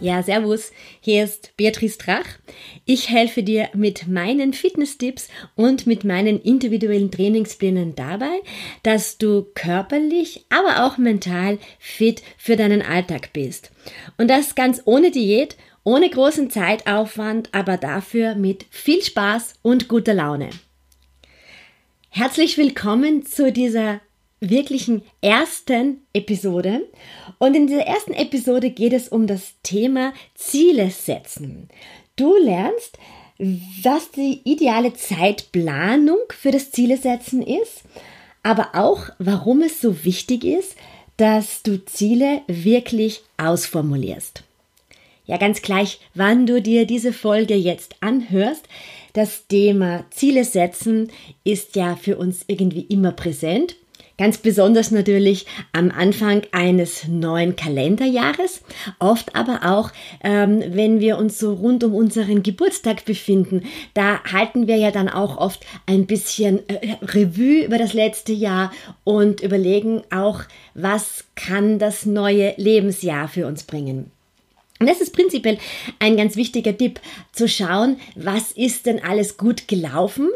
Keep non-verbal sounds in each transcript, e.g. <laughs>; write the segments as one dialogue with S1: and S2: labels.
S1: Ja, servus, hier ist Beatrice Drach. Ich helfe dir mit meinen Fitness-Tipps und mit meinen individuellen Trainingsplänen dabei, dass du körperlich, aber auch mental fit für deinen Alltag bist. Und das ganz ohne Diät, ohne großen Zeitaufwand, aber dafür mit viel Spaß und guter Laune. Herzlich willkommen zu dieser wirklichen ersten Episode. Und in dieser ersten Episode geht es um das Thema Ziele setzen. Du lernst, was die ideale Zeitplanung für das Ziele setzen ist, aber auch, warum es so wichtig ist, dass du Ziele wirklich ausformulierst. Ja, ganz gleich, wann du dir diese Folge jetzt anhörst, das Thema Ziele setzen ist ja für uns irgendwie immer präsent Ganz besonders natürlich am Anfang eines neuen Kalenderjahres, oft aber auch, ähm, wenn wir uns so rund um unseren Geburtstag befinden. Da halten wir ja dann auch oft ein bisschen äh, Revue über das letzte Jahr und überlegen auch, was kann das neue Lebensjahr für uns bringen. Und das ist prinzipiell ein ganz wichtiger Tipp, zu schauen, was ist denn alles gut gelaufen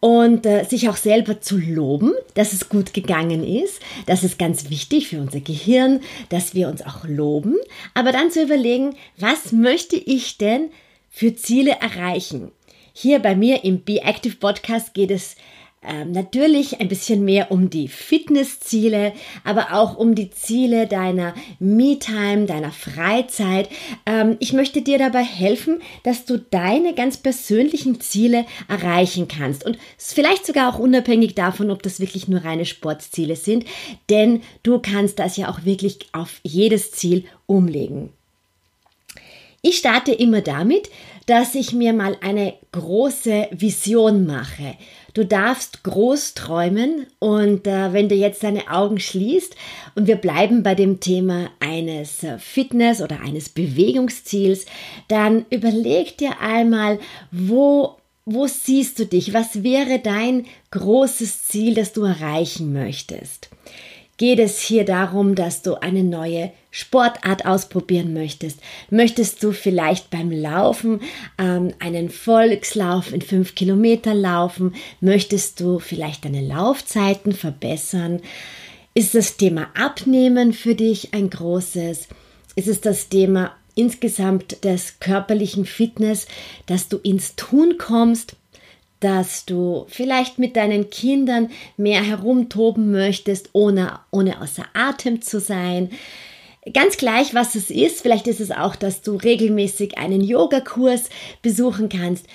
S1: und äh, sich auch selber zu loben, dass es gut gegangen ist. Das ist ganz wichtig für unser Gehirn, dass wir uns auch loben. Aber dann zu überlegen, was möchte ich denn für Ziele erreichen? Hier bei mir im Be Active Podcast geht es ähm, natürlich ein bisschen mehr um die Fitnessziele, aber auch um die Ziele deiner Me-Time, deiner Freizeit. Ähm, ich möchte dir dabei helfen, dass du deine ganz persönlichen Ziele erreichen kannst und vielleicht sogar auch unabhängig davon, ob das wirklich nur reine Sportziele sind, denn du kannst das ja auch wirklich auf jedes Ziel umlegen. Ich starte immer damit, dass ich mir mal eine große Vision mache. Du darfst groß träumen und äh, wenn du jetzt deine Augen schließt und wir bleiben bei dem Thema eines äh, Fitness oder eines Bewegungsziels, dann überleg dir einmal, wo wo siehst du dich? Was wäre dein großes Ziel, das du erreichen möchtest? Geht es hier darum, dass du eine neue Sportart ausprobieren möchtest? Möchtest du vielleicht beim Laufen ähm, einen Volkslauf in fünf Kilometer laufen? Möchtest du vielleicht deine Laufzeiten verbessern? Ist das Thema Abnehmen für dich ein großes? Ist es das Thema insgesamt des körperlichen Fitness, dass du ins Tun kommst? Dass du vielleicht mit deinen Kindern mehr herumtoben möchtest, ohne, ohne außer Atem zu sein. Ganz gleich, was es ist, vielleicht ist es auch, dass du regelmäßig einen Yogakurs besuchen kannst.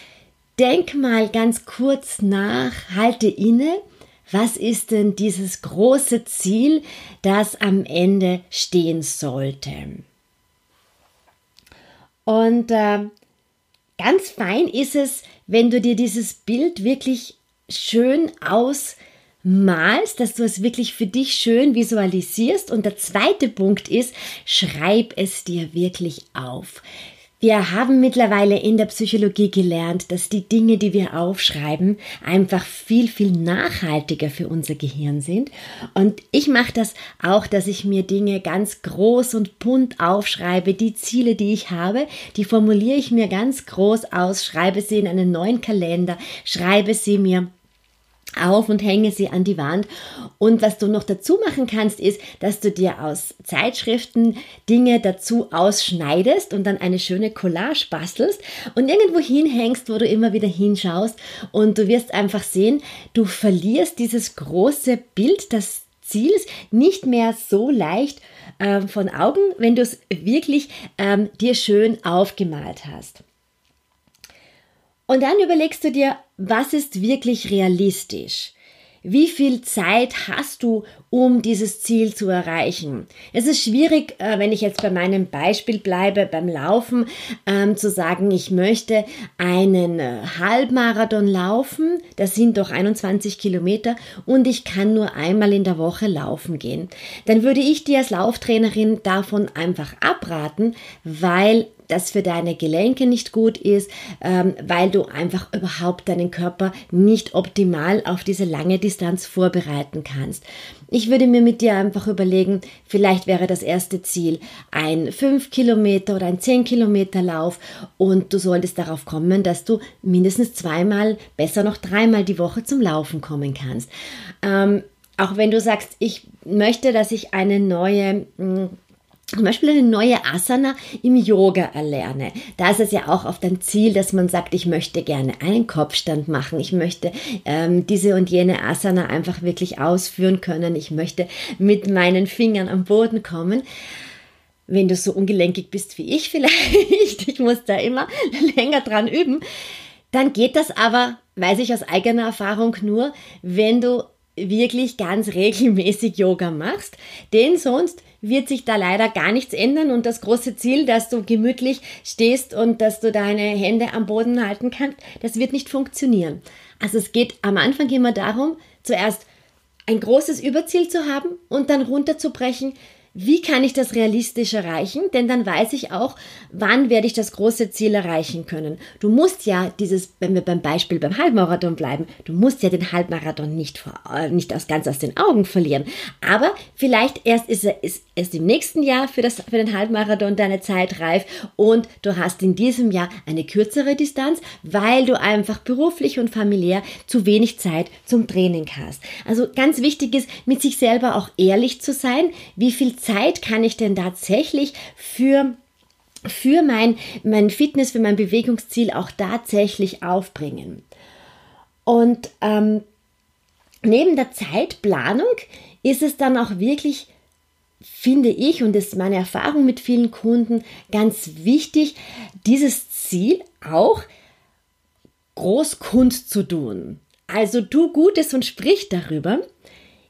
S1: Denk mal ganz kurz nach, halte inne. Was ist denn dieses große Ziel, das am Ende stehen sollte? Und äh, ganz fein ist es, wenn du dir dieses Bild wirklich schön ausmalst, dass du es wirklich für dich schön visualisierst. Und der zweite Punkt ist, schreib es dir wirklich auf. Wir haben mittlerweile in der Psychologie gelernt, dass die Dinge, die wir aufschreiben, einfach viel, viel nachhaltiger für unser Gehirn sind. Und ich mache das auch, dass ich mir Dinge ganz groß und bunt aufschreibe. Die Ziele, die ich habe, die formuliere ich mir ganz groß aus, schreibe sie in einen neuen Kalender, schreibe sie mir auf und hänge sie an die Wand. Und was du noch dazu machen kannst, ist, dass du dir aus Zeitschriften Dinge dazu ausschneidest und dann eine schöne Collage bastelst und irgendwo hinhängst, wo du immer wieder hinschaust. Und du wirst einfach sehen, du verlierst dieses große Bild des Ziels nicht mehr so leicht äh, von Augen, wenn du es wirklich ähm, dir schön aufgemalt hast. Und dann überlegst du dir, was ist wirklich realistisch? wie viel Zeit hast du, um dieses Ziel zu erreichen? Es ist schwierig, äh, wenn ich jetzt bei meinem Beispiel bleibe, beim Laufen, ähm, zu sagen, ich möchte einen äh, Halbmarathon laufen, das sind doch 21 Kilometer und ich kann nur einmal in der Woche laufen gehen. Dann würde ich dir als Lauftrainerin davon einfach abraten, weil das für deine Gelenke nicht gut ist, ähm, weil du einfach überhaupt deinen Körper nicht optimal auf diese lange Distanz vorbereiten kannst. Ich würde mir mit dir einfach überlegen, vielleicht wäre das erste Ziel ein 5 Kilometer oder ein 10 Kilometer Lauf und du solltest darauf kommen, dass du mindestens zweimal, besser noch dreimal die Woche zum Laufen kommen kannst. Ähm, auch wenn du sagst, ich möchte, dass ich eine neue hm, zum Beispiel eine neue Asana im Yoga erlerne. Da ist es ja auch oft ein Ziel, dass man sagt, ich möchte gerne einen Kopfstand machen, ich möchte ähm, diese und jene Asana einfach wirklich ausführen können, ich möchte mit meinen Fingern am Boden kommen. Wenn du so ungelenkig bist wie ich vielleicht, <laughs> ich muss da immer länger dran üben, dann geht das aber, weiß ich aus eigener Erfahrung nur, wenn du wirklich ganz regelmäßig Yoga machst, denn sonst wird sich da leider gar nichts ändern und das große Ziel, dass du gemütlich stehst und dass du deine Hände am Boden halten kannst, das wird nicht funktionieren. Also es geht am Anfang immer darum, zuerst ein großes Überziel zu haben und dann runterzubrechen, wie kann ich das realistisch erreichen? Denn dann weiß ich auch, wann werde ich das große Ziel erreichen können. Du musst ja dieses, wenn wir beim Beispiel beim Halbmarathon bleiben, du musst ja den Halbmarathon nicht, vor, äh, nicht aus, ganz aus den Augen verlieren. Aber vielleicht erst ist er ist erst im nächsten Jahr für, das, für den Halbmarathon deine Zeit reif und du hast in diesem Jahr eine kürzere Distanz, weil du einfach beruflich und familiär zu wenig Zeit zum Training hast. Also ganz wichtig ist, mit sich selber auch ehrlich zu sein, wie viel Zeit kann ich denn tatsächlich für für mein, mein Fitness, für mein Bewegungsziel auch tatsächlich aufbringen. Und ähm, neben der Zeitplanung ist es dann auch wirklich, finde ich, und das ist meine Erfahrung mit vielen Kunden, ganz wichtig, dieses Ziel auch groß zu tun. Also tu Gutes und sprich darüber.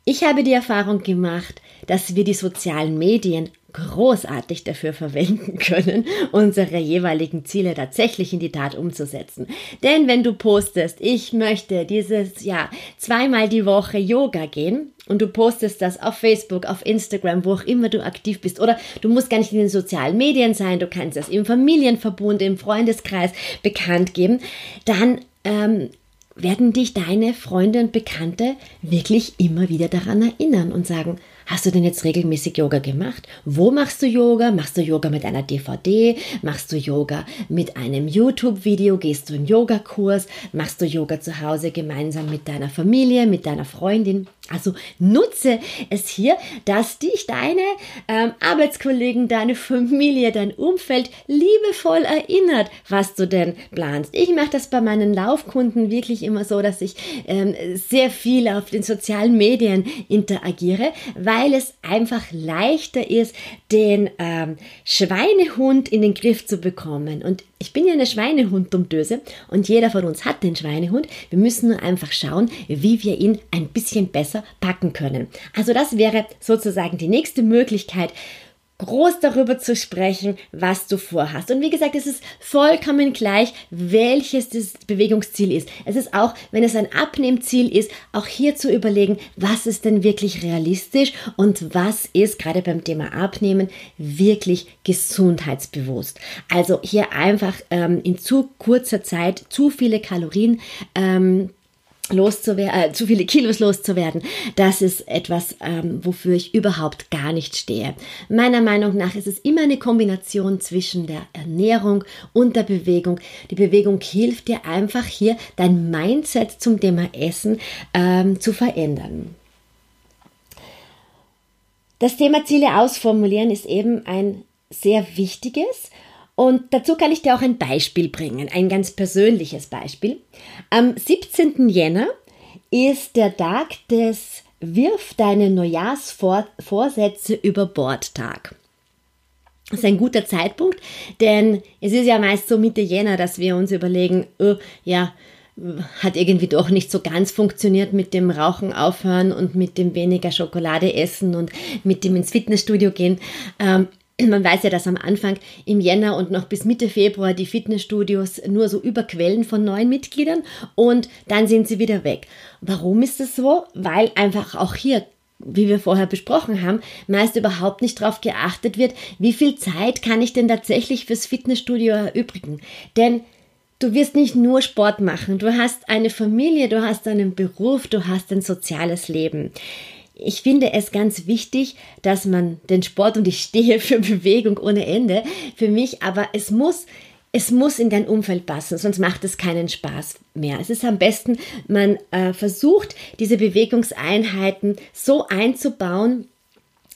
S1: Ich habe die Erfahrung gemacht, dass wir die sozialen Medien großartig dafür verwenden können, <laughs> unsere jeweiligen Ziele tatsächlich in die Tat umzusetzen. Denn wenn du postest, ich möchte dieses Jahr zweimal die Woche Yoga gehen und du postest das auf Facebook, auf Instagram, wo auch immer du aktiv bist, oder du musst gar nicht in den sozialen Medien sein, du kannst das im Familienverbund, im Freundeskreis bekannt geben, dann ähm, werden dich deine Freunde und Bekannte wirklich immer wieder daran erinnern und sagen, Hast du denn jetzt regelmäßig Yoga gemacht? Wo machst du Yoga? Machst du Yoga mit einer DVD? Machst du Yoga mit einem YouTube-Video? Gehst du einen Yogakurs? Machst du Yoga zu Hause gemeinsam mit deiner Familie, mit deiner Freundin? Also nutze es hier, dass dich deine ähm, Arbeitskollegen, deine Familie, dein Umfeld liebevoll erinnert, was du denn planst. Ich mache das bei meinen Laufkunden wirklich immer so, dass ich ähm, sehr viel auf den sozialen Medien interagiere, weil es einfach leichter ist, den ähm, Schweinehund in den Griff zu bekommen. Und ich bin ja eine Schweinehund-Dummdöse und jeder von uns hat den Schweinehund. Wir müssen nur einfach schauen, wie wir ihn ein bisschen besser packen können. Also das wäre sozusagen die nächste Möglichkeit, groß darüber zu sprechen, was du vorhast. Und wie gesagt, es ist vollkommen gleich, welches das Bewegungsziel ist. Es ist auch, wenn es ein Abnehmziel ist, auch hier zu überlegen, was ist denn wirklich realistisch und was ist gerade beim Thema Abnehmen wirklich gesundheitsbewusst. Also hier einfach ähm, in zu kurzer Zeit zu viele Kalorien ähm, loszuwerden, äh, zu viele Kilos loszuwerden, das ist etwas, ähm, wofür ich überhaupt gar nicht stehe. Meiner Meinung nach ist es immer eine Kombination zwischen der Ernährung und der Bewegung. Die Bewegung hilft dir einfach hier dein Mindset zum Thema Essen ähm, zu verändern. Das Thema Ziele ausformulieren ist eben ein sehr wichtiges und dazu kann ich dir auch ein Beispiel bringen, ein ganz persönliches Beispiel. Am 17. Jänner ist der Tag des Wirf deine Neujahrsvorsätze über Bord Tag. Das ist ein guter Zeitpunkt, denn es ist ja meist so Mitte Jänner, dass wir uns überlegen, oh, ja, hat irgendwie doch nicht so ganz funktioniert mit dem Rauchen aufhören und mit dem weniger Schokolade essen und mit dem ins Fitnessstudio gehen. Ähm, man weiß ja, dass am Anfang im Jänner und noch bis Mitte Februar die Fitnessstudios nur so überquellen von neuen Mitgliedern und dann sind sie wieder weg. Warum ist das so? Weil einfach auch hier wie wir vorher besprochen haben, meist überhaupt nicht darauf geachtet wird, wie viel Zeit kann ich denn tatsächlich fürs Fitnessstudio erübrigen. Denn du wirst nicht nur Sport machen, du hast eine Familie, du hast einen Beruf, du hast ein soziales Leben. Ich finde es ganz wichtig, dass man den Sport und ich stehe für Bewegung ohne Ende für mich, aber es muss es muss in dein Umfeld passen, sonst macht es keinen Spaß mehr. Es ist am besten, man äh, versucht, diese Bewegungseinheiten so einzubauen,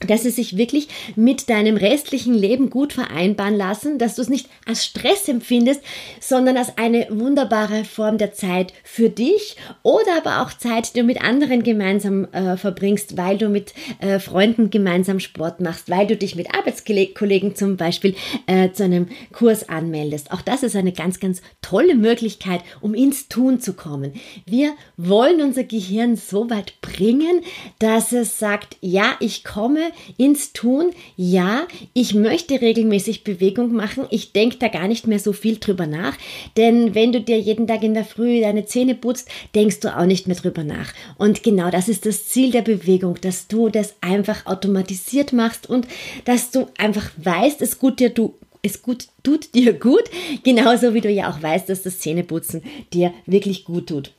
S1: dass sie sich wirklich mit deinem restlichen Leben gut vereinbaren lassen, dass du es nicht als Stress empfindest, sondern als eine wunderbare Form der Zeit für dich oder aber auch Zeit, die du mit anderen gemeinsam äh, verbringst, weil du mit äh, Freunden gemeinsam Sport machst, weil du dich mit Arbeitskollegen zum Beispiel äh, zu einem Kurs anmeldest. Auch das ist eine ganz, ganz tolle Möglichkeit, um ins Tun zu kommen. Wir wollen unser Gehirn so weit bringen, dass es sagt, ja, ich komme ins Tun. Ja, ich möchte regelmäßig Bewegung machen. Ich denke da gar nicht mehr so viel drüber nach. Denn wenn du dir jeden Tag in der Früh deine Zähne putzt, denkst du auch nicht mehr drüber nach. Und genau das ist das Ziel der Bewegung, dass du das einfach automatisiert machst und dass du einfach weißt, es gut dir du es gut, tut dir gut, genauso wie du ja auch weißt, dass das Zähneputzen dir wirklich gut tut.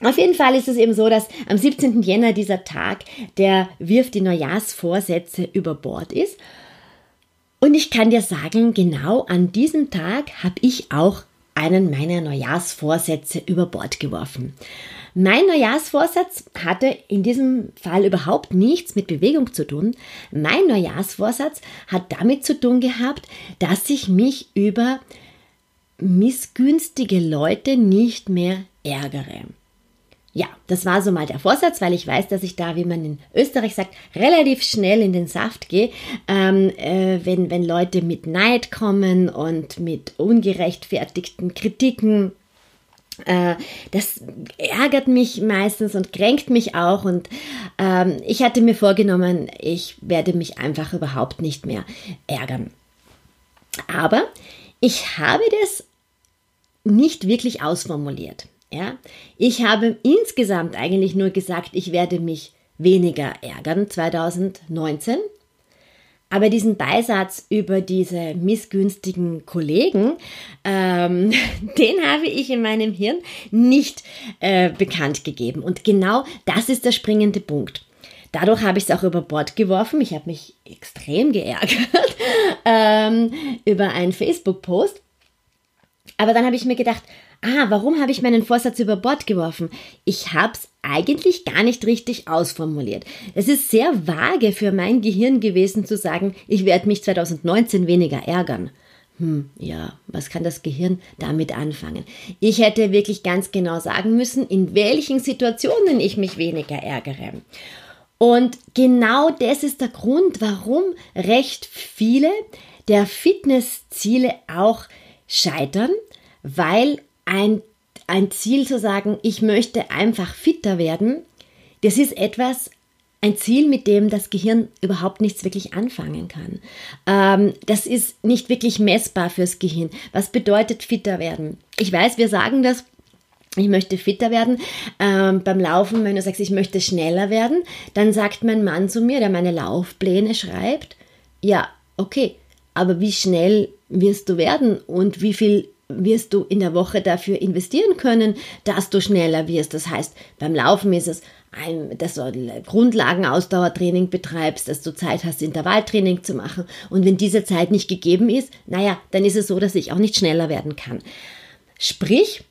S1: Auf jeden Fall ist es eben so, dass am 17. Jänner dieser Tag, der wirft die Neujahrsvorsätze über Bord ist. Und ich kann dir sagen, genau an diesem Tag habe ich auch einen meiner Neujahrsvorsätze über Bord geworfen. Mein Neujahrsvorsatz hatte in diesem Fall überhaupt nichts mit Bewegung zu tun. Mein Neujahrsvorsatz hat damit zu tun gehabt, dass ich mich über missgünstige Leute nicht mehr ärgere. Ja, das war so mal der Vorsatz, weil ich weiß, dass ich da, wie man in Österreich sagt, relativ schnell in den Saft gehe, ähm, äh, wenn, wenn Leute mit Neid kommen und mit ungerechtfertigten Kritiken. Äh, das ärgert mich meistens und kränkt mich auch und ähm, ich hatte mir vorgenommen, ich werde mich einfach überhaupt nicht mehr ärgern. Aber ich habe das nicht wirklich ausformuliert. Ja? Ich habe insgesamt eigentlich nur gesagt, ich werde mich weniger ärgern 2019. Aber diesen Beisatz über diese missgünstigen Kollegen, ähm, <laughs> den habe ich in meinem Hirn nicht äh, bekannt gegeben. Und genau das ist der springende Punkt. Dadurch habe ich es auch über Bord geworfen. Ich habe mich extrem geärgert <laughs> ähm, über einen Facebook-Post. Aber dann habe ich mir gedacht, ah, warum habe ich meinen Vorsatz über Bord geworfen? Ich habe es eigentlich gar nicht richtig ausformuliert. Es ist sehr vage für mein Gehirn gewesen zu sagen, ich werde mich 2019 weniger ärgern. Hm, ja, was kann das Gehirn damit anfangen? Ich hätte wirklich ganz genau sagen müssen, in welchen Situationen ich mich weniger ärgere. Und genau das ist der Grund, warum recht viele der Fitnessziele auch scheitern, weil ein, ein Ziel zu sagen, ich möchte einfach fitter werden, das ist etwas, ein Ziel, mit dem das Gehirn überhaupt nichts wirklich anfangen kann. Ähm, das ist nicht wirklich messbar fürs Gehirn. Was bedeutet fitter werden? Ich weiß, wir sagen das ich möchte fitter werden. Ähm, beim Laufen, wenn du sagst, ich möchte schneller werden, dann sagt mein Mann zu mir, der meine Laufpläne schreibt, ja, okay, aber wie schnell wirst du werden und wie viel wirst du in der Woche dafür investieren können, dass du schneller wirst. Das heißt, beim Laufen ist es, ein, dass du Grundlagenausdauertraining betreibst, dass du Zeit hast, Intervalltraining zu machen. Und wenn diese Zeit nicht gegeben ist, naja, dann ist es so, dass ich auch nicht schneller werden kann. Sprich,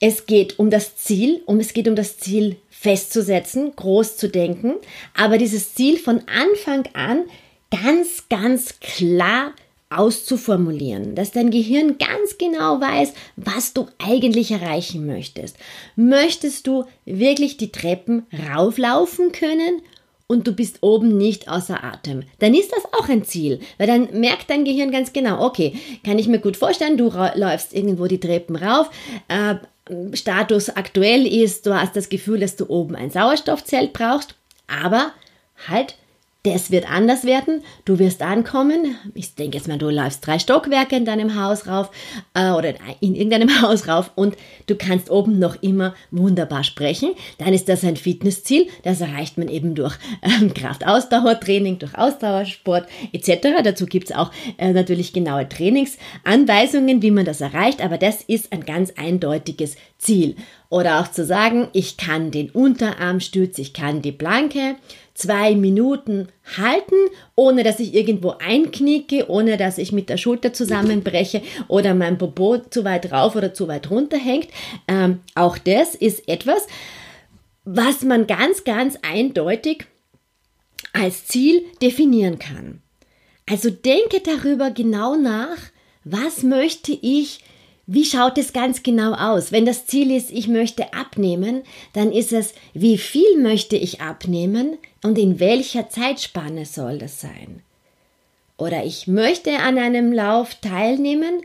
S1: es geht um das Ziel, um es geht um das Ziel festzusetzen, groß zu denken, aber dieses Ziel von Anfang an ganz, ganz klar auszuformulieren, dass dein Gehirn ganz genau weiß, was du eigentlich erreichen möchtest. Möchtest du wirklich die Treppen rauflaufen können und du bist oben nicht außer Atem. Dann ist das auch ein Ziel, weil dann merkt dein Gehirn ganz genau, okay, kann ich mir gut vorstellen, du läufst irgendwo die Treppen rauf, äh, Status aktuell ist, du hast das Gefühl, dass du oben ein Sauerstoffzelt brauchst, aber halt, das wird anders werden. Du wirst ankommen. Ich denke jetzt mal, du läufst drei Stockwerke in deinem Haus rauf äh, oder in irgendeinem <laughs> Haus rauf und du kannst oben noch immer wunderbar sprechen. Dann ist das ein Fitnessziel. Das erreicht man eben durch ähm, Kraftausdauertraining, durch Ausdauersport etc. Dazu gibt es auch äh, natürlich genaue Trainingsanweisungen, wie man das erreicht. Aber das ist ein ganz eindeutiges Ziel. Oder auch zu sagen, ich kann den Unterarmstütz, ich kann die Planke zwei Minuten halten, ohne dass ich irgendwo einknicke, ohne dass ich mit der Schulter zusammenbreche oder mein Popo zu weit rauf oder zu weit runter hängt. Ähm, auch das ist etwas, was man ganz, ganz eindeutig als Ziel definieren kann. Also denke darüber genau nach, was möchte ich wie schaut es ganz genau aus? Wenn das Ziel ist, ich möchte abnehmen, dann ist es, wie viel möchte ich abnehmen und in welcher Zeitspanne soll das sein? Oder ich möchte an einem Lauf teilnehmen,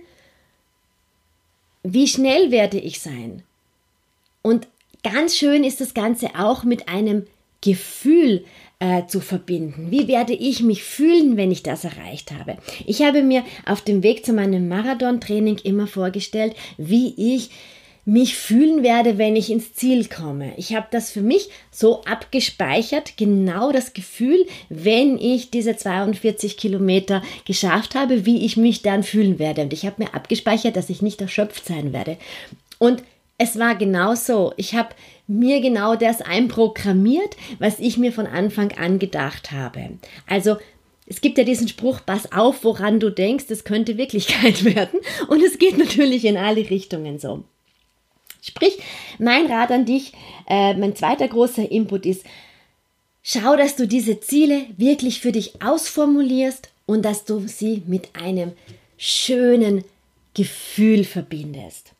S1: wie schnell werde ich sein? Und ganz schön ist das Ganze auch mit einem Gefühl äh, zu verbinden. Wie werde ich mich fühlen, wenn ich das erreicht habe? Ich habe mir auf dem Weg zu meinem Marathon-Training immer vorgestellt, wie ich mich fühlen werde, wenn ich ins Ziel komme. Ich habe das für mich so abgespeichert, genau das Gefühl, wenn ich diese 42 Kilometer geschafft habe, wie ich mich dann fühlen werde. Und ich habe mir abgespeichert, dass ich nicht erschöpft sein werde. Und es war genau so. Ich habe mir genau das einprogrammiert, was ich mir von Anfang an gedacht habe. Also es gibt ja diesen Spruch, pass auf, woran du denkst, das könnte Wirklichkeit <laughs> werden. Und es geht natürlich in alle Richtungen so. Sprich, mein Rat an dich, äh, mein zweiter großer Input ist, schau, dass du diese Ziele wirklich für dich ausformulierst und dass du sie mit einem schönen Gefühl verbindest.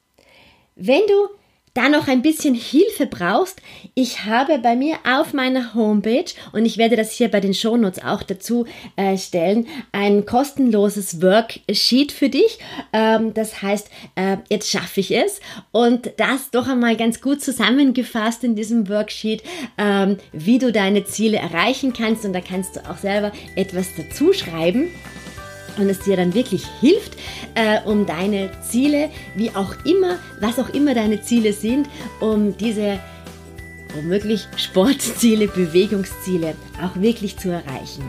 S1: Wenn du da noch ein bisschen Hilfe brauchst, ich habe bei mir auf meiner Homepage, und ich werde das hier bei den Shownotes auch dazu äh, stellen, ein kostenloses Worksheet für dich. Ähm, das heißt, äh, jetzt schaffe ich es. Und das doch einmal ganz gut zusammengefasst in diesem Worksheet, ähm, wie du deine Ziele erreichen kannst. Und da kannst du auch selber etwas dazu schreiben und es dir dann wirklich hilft, äh, um deine Ziele, wie auch immer, was auch immer deine Ziele sind, um diese womöglich Sportziele, Bewegungsziele auch wirklich zu erreichen.